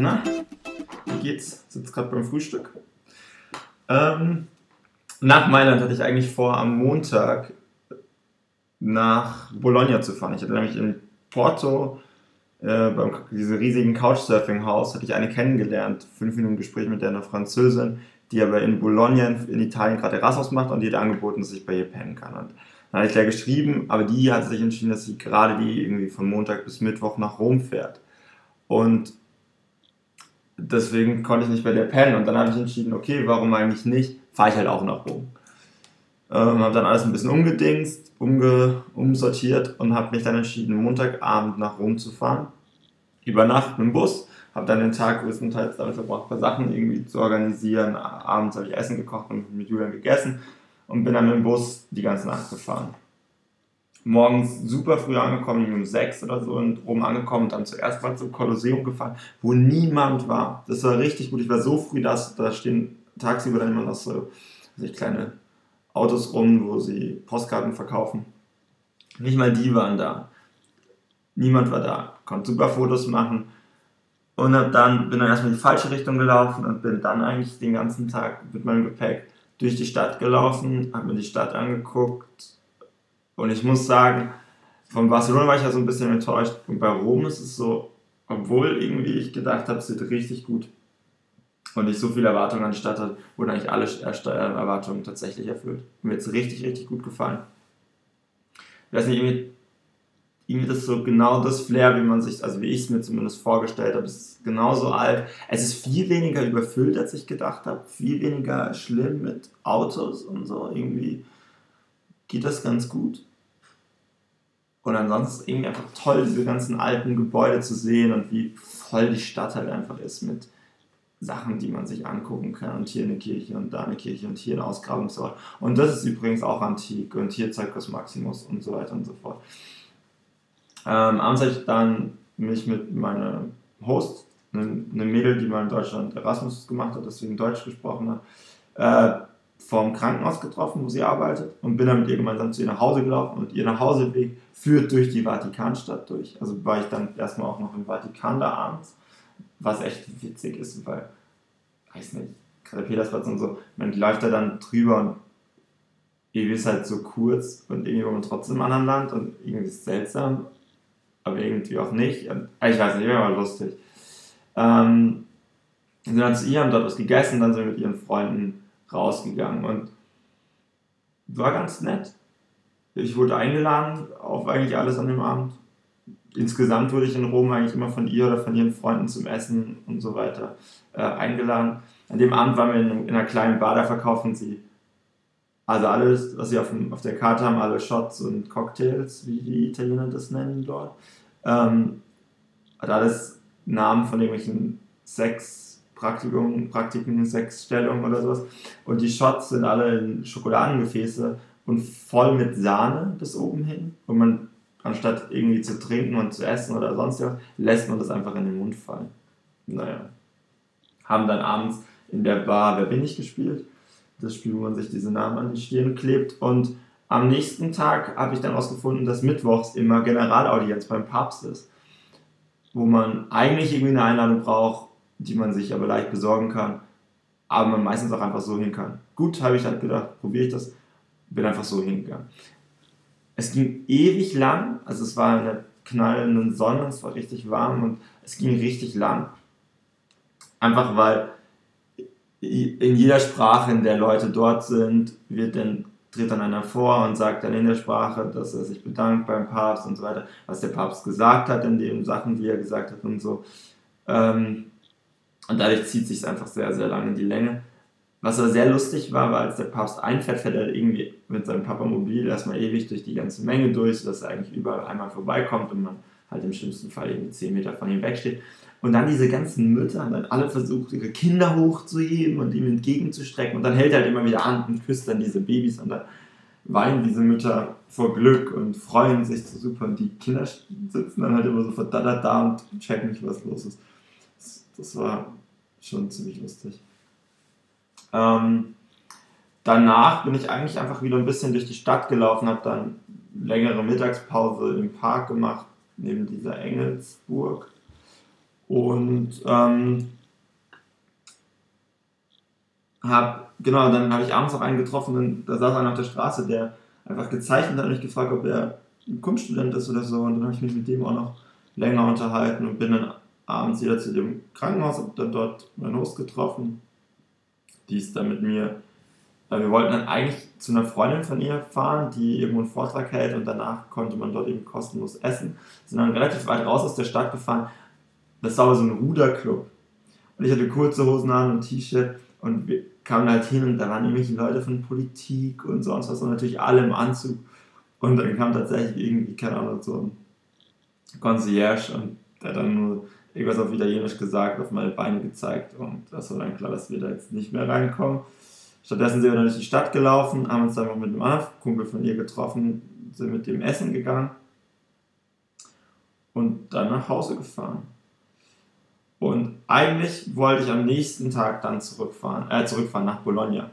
Na, wie geht's? Sitzt gerade beim Frühstück. Ähm, nach Mailand hatte ich eigentlich vor, am Montag nach Bologna zu fahren. Ich hatte nämlich in Porto äh, beim diesem riesigen Couchsurfing-Haus hatte ich eine kennengelernt, fünf Minuten Gespräch mit der einer Französin, die aber in Bologna in Italien gerade Erasmus macht und die hat angeboten, dass ich bei ihr pennen kann. Und dann hatte ich der geschrieben, aber die hat sich entschieden, dass sie gerade die irgendwie von Montag bis Mittwoch nach Rom fährt. Und deswegen konnte ich nicht bei der pennen. Und dann habe ich entschieden, okay, warum eigentlich nicht? Fahre ich halt auch nach Rom. Ähm, habe dann alles ein bisschen umgedingst, umge umsortiert und habe mich dann entschieden, Montagabend nach Rom zu fahren. Über Nacht mit dem Bus. Habe dann den Tag größtenteils damit verbracht, ein paar Sachen irgendwie zu organisieren. Abends habe ich Essen gekocht und mit Julian gegessen und bin dann mit dem Bus die ganze Nacht gefahren. Morgens super früh angekommen, um sechs oder so in Rom angekommen, dann zuerst mal zum Kolosseum gefahren, wo niemand war. Das war richtig gut. Ich war so früh, dass da stehen tagsüber dann immer noch so also kleine Autos rum, wo sie Postkarten verkaufen. Nicht mal die waren da. Niemand war da. Konnte super Fotos machen. Und hab dann, bin dann erstmal in die falsche Richtung gelaufen und bin dann eigentlich den ganzen Tag mit meinem Gepäck durch die Stadt gelaufen, habe mir die Stadt angeguckt. Und ich muss sagen, von Barcelona war ich ja so ein bisschen enttäuscht. Und bei Rom ist es so, obwohl irgendwie ich gedacht habe, es wird richtig gut und ich so viele Erwartungen an die Stadt hatte, wurden eigentlich alle Erwartungen tatsächlich erfüllt. Mir hat es richtig, richtig gut gefallen. Ich weiß nicht, irgendwie, irgendwie das so genau das Flair, wie man sich, also wie ich es mir zumindest vorgestellt habe, es ist genauso alt. Es ist viel weniger überfüllt, als ich gedacht habe, viel weniger schlimm mit Autos und so. Irgendwie geht das ganz gut. Und ansonsten irgendwie einfach toll, diese ganzen alten Gebäude zu sehen und wie voll die Stadt halt einfach ist mit Sachen, die man sich angucken kann. Und hier eine Kirche und da eine Kirche und hier ein Ausgrabungsort. Und das ist übrigens auch antik und hier Circus Maximus und so weiter und so fort. Ähm, abends habe ich dann mich mit meiner Host, eine, eine Mädel, die mal in Deutschland Erasmus gemacht hat, deswegen Deutsch gesprochen hat, äh, vom Krankenhaus getroffen, wo sie arbeitet und bin dann mit ihr gemeinsam zu ihr nach Hause gelaufen und ihr Nachhauseweg führt durch die Vatikanstadt durch. Also war ich dann erstmal auch noch im Vatikan da abends was echt witzig ist, weil, weiß nicht, gerade Petersplatz und so, man läuft da dann drüber und irgendwie ist halt so kurz und irgendwie war man trotzdem im anderen Land und irgendwie ist es seltsam, aber irgendwie auch nicht. Und, ich weiß nicht, immer mal lustig. Ähm, sind dann zu ihr, haben dort was gegessen, dann sind wir mit ihren Freunden rausgegangen und war ganz nett. Ich wurde eingeladen auf eigentlich alles an dem Abend insgesamt wurde ich in Rom eigentlich immer von ihr oder von ihren Freunden zum Essen und so weiter äh, eingeladen. An dem Abend waren wir in, in, einer kleinen Bar, da verkaufen sie also alles, was sie auf, dem, auf der Karte haben, alle Shots und Cocktails, wie die Italiener das nennen dort. Ähm, hat alles Namen von irgendwelchen Sexpraktiken, Praktiken, Sexstellungen oder sowas. Und die Shots sind alle in Schokoladengefäße und voll mit Sahne bis oben hin. Und man anstatt irgendwie zu trinken und zu essen oder sonst was, lässt man das einfach in den Mund fallen. Naja. Haben dann abends in der Bar Wer bin ich gespielt. Das Spiel, wo man sich diese Namen an die Stirn klebt. Und am nächsten Tag habe ich dann herausgefunden, dass Mittwochs immer Generalaudienz beim Papst ist. Wo man eigentlich irgendwie eine Einladung braucht, die man sich aber leicht besorgen kann, aber man meistens auch einfach so hin kann. Gut, habe ich halt gedacht, probiere ich das, bin einfach so hingegangen. Es ging ewig lang, also es war in der knallenden Sonne, es war richtig warm und es ging richtig lang. Einfach weil in jeder Sprache, in der Leute dort sind, wird dann, tritt dann einer vor und sagt dann in der Sprache, dass er sich bedankt beim Papst und so weiter, was der Papst gesagt hat in den Sachen, die er gesagt hat und so. Ähm, und dadurch zieht sich es einfach sehr, sehr lange in die Länge. Was aber sehr lustig war, war, als der Papst einfährt, fährt er irgendwie mit seinem Papamobil erstmal ewig durch die ganze Menge durch, sodass er eigentlich überall einmal vorbeikommt und man halt im schlimmsten Fall irgendwie 10 Meter von ihm wegsteht. Und dann diese ganzen Mütter haben dann alle versucht, ihre Kinder hochzuheben und ihm entgegenzustrecken. Und dann hält er halt immer wieder an und küsst dann diese Babys und dann weinen diese Mütter vor Glück und freuen sich so super. Und die Kinder sitzen dann halt immer so verdattert da und checken nicht, was los ist. Das war schon ziemlich lustig. Ähm, danach bin ich eigentlich einfach wieder ein bisschen durch die Stadt gelaufen, habe dann längere Mittagspause im Park gemacht, neben dieser Engelsburg. Und ähm, hab, genau, dann habe ich abends noch einen getroffen, und da saß einer auf der Straße, der einfach gezeichnet hat und mich gefragt, ob er ein Kunststudent ist oder so. Und dann habe ich mich mit dem auch noch länger unterhalten und bin dann abends wieder zu dem Krankenhaus, habe dann dort meinen Host getroffen. Die ist dann mit mir, weil wir wollten dann eigentlich zu einer Freundin von ihr fahren, die irgendwo einen Vortrag hält und danach konnte man dort eben kostenlos essen. Sind dann relativ weit raus aus der Stadt gefahren. Das war aber so ein Ruderclub. Und ich hatte kurze Hosen an und T-Shirt und wir kamen halt hin und da waren irgendwelche Leute von Politik und sonst was und natürlich alle im Anzug. Und dann kam tatsächlich irgendwie, keine Ahnung, so ein Concierge und der dann nur irgendwas auf Italienisch gesagt, auf meine Beine gezeigt und das war dann klar, dass wir da jetzt nicht mehr reinkommen. Stattdessen sind wir dann durch die Stadt gelaufen, haben uns dann noch mit einem anderen Kumpel von ihr getroffen, sind mit dem Essen gegangen und dann nach Hause gefahren. Und eigentlich wollte ich am nächsten Tag dann zurückfahren, äh, zurückfahren nach Bologna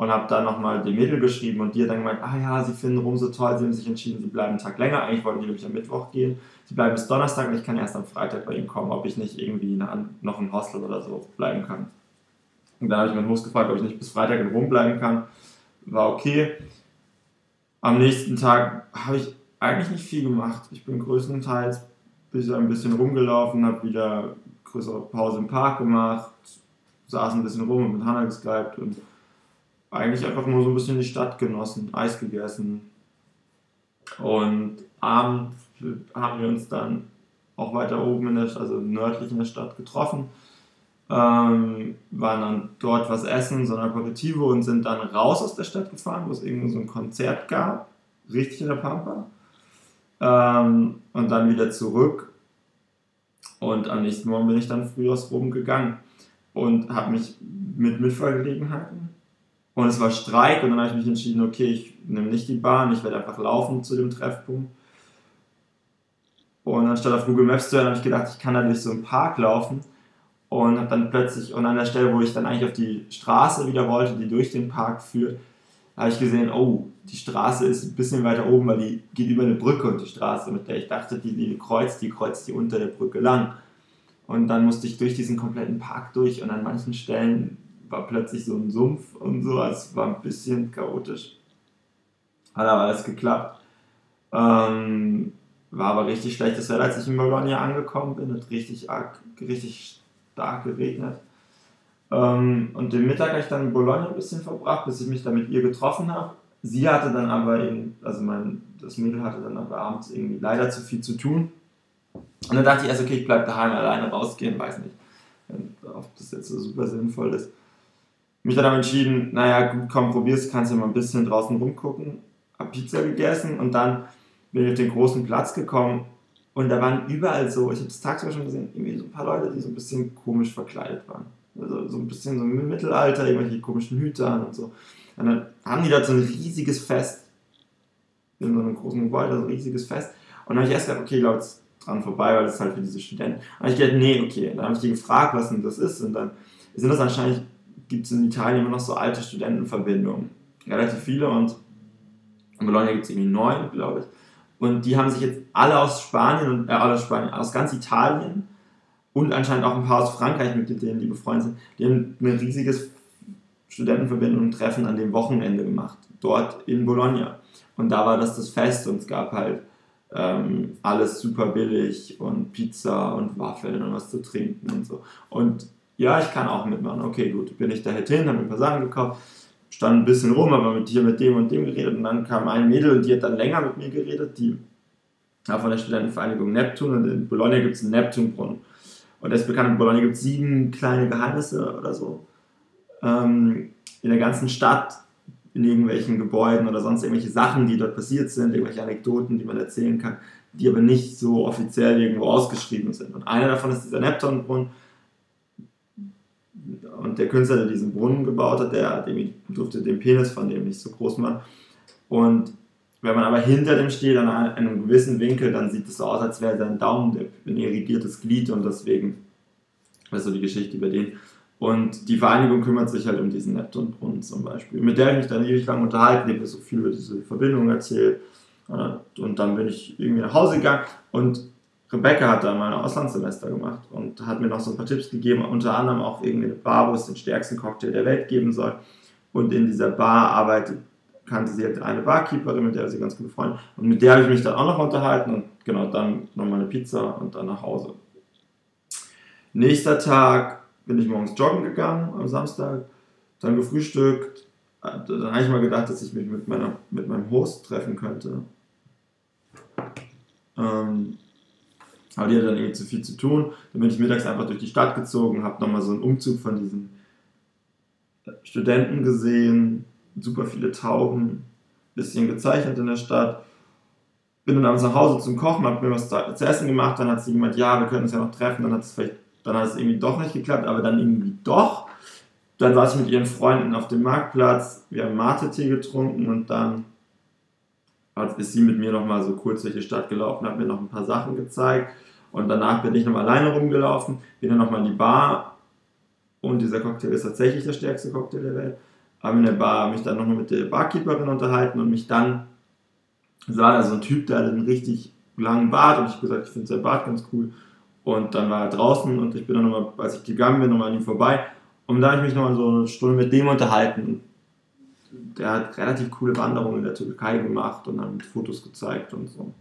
und habe dann nochmal die Mädel geschrieben und die hat dann gemeint, ah ja, sie finden Rom so toll, sie haben sich entschieden, sie bleiben einen Tag länger. Eigentlich wollten die nämlich am Mittwoch gehen. Sie bleiben bis Donnerstag und ich kann erst am Freitag bei ihnen kommen, ob ich nicht irgendwie noch im Hostel oder so bleiben kann. Und dann habe ich meinen Host gefragt, ob ich nicht bis Freitag in Rom bleiben kann. War okay. Am nächsten Tag habe ich eigentlich nicht viel gemacht. Ich bin größtenteils bis ein bisschen rumgelaufen, habe wieder größere Pause im Park gemacht, saß ein bisschen rum und mit Hannah geskypt und eigentlich einfach nur so ein bisschen die Stadt genossen, Eis gegessen. Und abends haben wir uns dann auch weiter oben in der, also nördlich in der Stadt getroffen, ähm, waren dann dort was essen, so ein Aperitivo und sind dann raus aus der Stadt gefahren, wo es irgendwie so ein Konzert gab, richtig in der Pampa. Ähm, und dann wieder zurück. Und am nächsten Morgen bin ich dann früh aus Rom gegangen und habe mich mit Mitfahrgelegenheiten und es war Streik und dann habe ich mich entschieden, okay, ich nehme nicht die Bahn, ich werde einfach laufen zu dem Treffpunkt. Und anstatt auf Google Maps zu hören, habe ich gedacht, ich kann da durch so einen Park laufen. Und habe dann plötzlich, und an der Stelle, wo ich dann eigentlich auf die Straße wieder wollte, die durch den Park führt, habe ich gesehen, oh, die Straße ist ein bisschen weiter oben, weil die geht über eine Brücke und die Straße, mit der ich dachte, die, die kreuzt, die kreuzt die unter der Brücke lang. Und dann musste ich durch diesen kompletten Park durch und an manchen Stellen war plötzlich so ein Sumpf und so, es war ein bisschen chaotisch. Hat aber alles geklappt. Ähm, war aber richtig schlechtes Wetter, als ich in Bologna angekommen bin. Hat richtig, arg, richtig stark geregnet. Ähm, und den Mittag habe ich dann in Bologna ein bisschen verbracht, bis ich mich dann mit ihr getroffen habe. Sie hatte dann aber eben, also mein, das Mädel hatte dann aber abends irgendwie leider zu viel zu tun. Und dann dachte ich erst, okay, ich bleibe daheim alleine rausgehen, weiß nicht, ob das jetzt so super sinnvoll ist mich dann aber entschieden, naja, gut, komm, probier's, kannst du mal ein bisschen draußen rumgucken. Hab Pizza gegessen und dann bin ich auf den großen Platz gekommen und da waren überall so, ich habe es tagsüber schon gesehen, irgendwie so ein paar Leute, die so ein bisschen komisch verkleidet waren. Also so ein bisschen so im Mittelalter, irgendwelche komischen Hüter und so. Und dann haben die da so ein riesiges Fest in so einem großen Gebäude, so ein riesiges Fest. Und dann habe ich erst gedacht, okay, jetzt dran vorbei, weil das ist halt für diese Studenten. Und ich gedacht, nee, okay. Und dann habe ich die gefragt, was denn das ist. Und dann sind das anscheinend gibt es in Italien immer noch so alte Studentenverbindungen. Relativ viele und in Bologna gibt es irgendwie neun, glaube ich. Und die haben sich jetzt alle aus Spanien und äh, aus Spanien, aus ganz Italien und anscheinend auch ein paar aus Frankreich, mit denen die befreundet sind, die haben ein riesiges Studentenverbindung Treffen an dem Wochenende gemacht, dort in Bologna. Und da war das das Fest und es gab halt ähm, alles super billig und Pizza und Waffeln und was zu trinken und so. Und ja, ich kann auch mitmachen. Okay, gut, bin ich da hin, habe mir ein paar Sachen gekauft, stand ein bisschen rum, aber mit dir, mit dem und dem geredet und dann kam ein Mädel und die hat dann länger mit mir geredet, die von der Studentenvereinigung Neptun und in Bologna gibt es einen Neptunbrunnen. Und das ist bekannt, in Bologna gibt es sieben kleine Geheimnisse oder so. Ähm, in der ganzen Stadt, in irgendwelchen Gebäuden oder sonst irgendwelche Sachen, die dort passiert sind, irgendwelche Anekdoten, die man erzählen kann, die aber nicht so offiziell irgendwo ausgeschrieben sind. Und einer davon ist dieser Neptunbrunnen und der Künstler, der diesen Brunnen gebaut hat, der dem durfte den Penis von dem nicht so groß machen. Und wenn man aber hinter dem steht, an einem gewissen Winkel, dann sieht es so aus, als wäre sein Daumen ein irrigiertes Glied und deswegen, ist so die Geschichte über den. Und die Vereinigung kümmert sich halt um diesen Neptunbrunnen zum Beispiel, mit der ich mich dann ewig lang unterhalten, habe so viel über diese Verbindung erzählt. Und dann bin ich irgendwie nach Hause gegangen und Rebecca hat da mal ein Auslandssemester gemacht und hat mir noch so ein paar Tipps gegeben, unter anderem auch irgendwie eine Bar, wo es den stärksten Cocktail der Welt geben soll. Und in dieser Bar arbeitet, kannte sie halt eine Barkeeperin, mit der sie ganz gut befreundet. Und mit der habe ich mich dann auch noch unterhalten und genau dann nochmal eine Pizza und dann nach Hause. Nächster Tag bin ich morgens joggen gegangen am Samstag, dann gefrühstückt. Dann habe ich mal gedacht, dass ich mich mit, meiner, mit meinem Host treffen könnte. Ähm, aber die hatte dann irgendwie zu viel zu tun. Dann bin ich mittags einfach durch die Stadt gezogen, habe nochmal so einen Umzug von diesen Studenten gesehen, super viele Tauben, bisschen gezeichnet in der Stadt. Bin dann abends nach Hause zum Kochen, habe mir was zu essen gemacht, dann hat sie gemeint, ja, wir können uns ja noch treffen, dann hat es vielleicht, dann hat es irgendwie doch nicht geklappt, aber dann irgendwie doch. Dann saß ich mit ihren Freunden auf dem Marktplatz, wir haben Mate-Tee getrunken und dann ist sie mit mir nochmal so kurz durch die Stadt gelaufen, hat mir noch ein paar Sachen gezeigt und danach bin ich noch alleine rumgelaufen, bin dann nochmal in die Bar und dieser Cocktail ist tatsächlich der stärkste Cocktail der Welt. Habe in der Bar mich dann nochmal mit der Barkeeperin unterhalten und mich dann sah da so ein Typ, der hatte einen richtig langen Bart und ich habe gesagt, ich finde sein Bart ganz cool. Und dann war er draußen und ich bin dann nochmal, als ich gegangen bin, nochmal an ihm vorbei. Und da habe ich mich nochmal so eine Stunde mit dem unterhalten der hat relativ coole Wanderungen in der Türkei gemacht und dann Fotos gezeigt und so.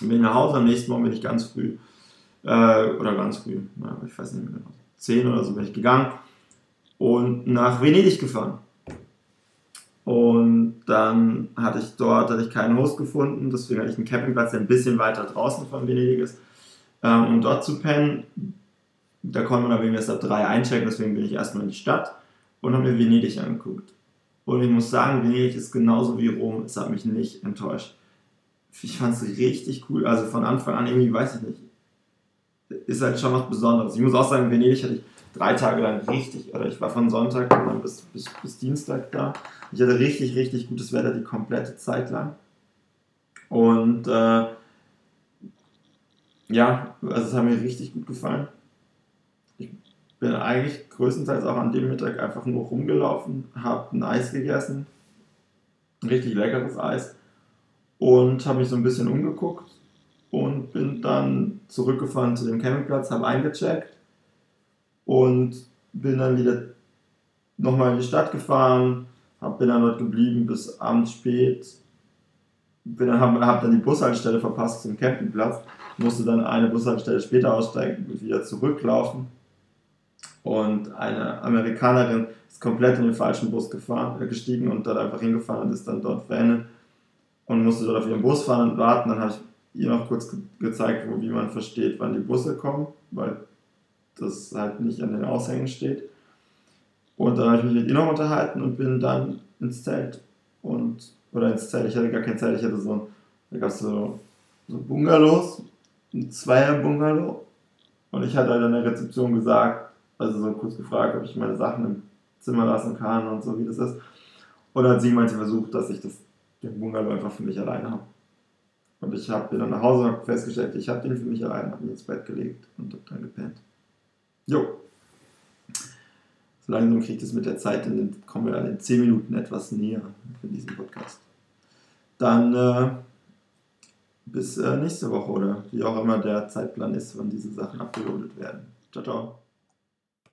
Und bin nach Hause, am nächsten Morgen bin ich ganz früh, äh, oder ganz früh, ich weiß nicht mehr genau, 10 oder so bin ich gegangen und nach Venedig gefahren. Und dann hatte ich dort hatte ich keinen Host gefunden, deswegen hatte ich einen Campingplatz, der ein bisschen weiter draußen von Venedig ist, ähm, um dort zu pennen. Da konnte man aber erst ab 3 einchecken, deswegen bin ich erstmal in die Stadt und habe mir Venedig angeguckt. Und ich muss sagen, Venedig ist genauso wie Rom. Es hat mich nicht enttäuscht. Ich fand es richtig cool. Also von Anfang an irgendwie, weiß ich nicht. Ist halt schon was Besonderes. Ich muss auch sagen, Venedig hatte ich drei Tage lang richtig, oder ich war von Sonntag bis, bis, bis Dienstag da. Ich hatte richtig, richtig gutes Wetter die komplette Zeit lang. Und äh, ja, also es hat mir richtig gut gefallen bin eigentlich größtenteils auch an dem Mittag einfach nur rumgelaufen, habe ein Eis gegessen, ein richtig leckeres Eis und habe mich so ein bisschen umgeguckt und bin dann zurückgefahren zu dem Campingplatz, habe eingecheckt und bin dann wieder nochmal in die Stadt gefahren, hab, bin dann dort geblieben bis abends spät, bin dann, habe hab dann die Bushaltestelle verpasst zum Campingplatz, musste dann eine Bushaltestelle später aussteigen und wieder zurücklaufen und eine Amerikanerin ist komplett in den falschen Bus gefahren, äh, gestiegen und dort einfach hingefahren und ist dann dort verendet und musste dort auf ihren Bus fahren und warten. Dann habe ich ihr noch kurz ge gezeigt, wo, wie man versteht, wann die Busse kommen, weil das halt nicht an den Aushängen steht. Und dann habe ich mich mit ihr noch unterhalten und bin dann ins Zelt. Und, oder ins Zelt, ich hatte gar kein Zelt, ich hatte so ein, da gab es so, so Bungalows, ein Zweier-Bungalow. Und ich hatte halt an der Rezeption gesagt, also so kurz gefragt, ob ich meine Sachen im Zimmer lassen kann und so, wie das ist. Und dann hat sie meinte, versucht, dass ich das, den Bungalow einfach für mich alleine habe. Und ich habe dann nach Hause festgestellt, ich habe den für mich alleine, habe ihn ins Bett gelegt und habe dann gepennt. Jo. So langsam kriegt es mit der Zeit, den, kommen wir dann in 10 Minuten etwas näher für diesen Podcast. Dann äh, bis äh, nächste Woche oder wie auch immer der Zeitplan ist, wann diese Sachen abgeloadet werden. Ciao, ciao.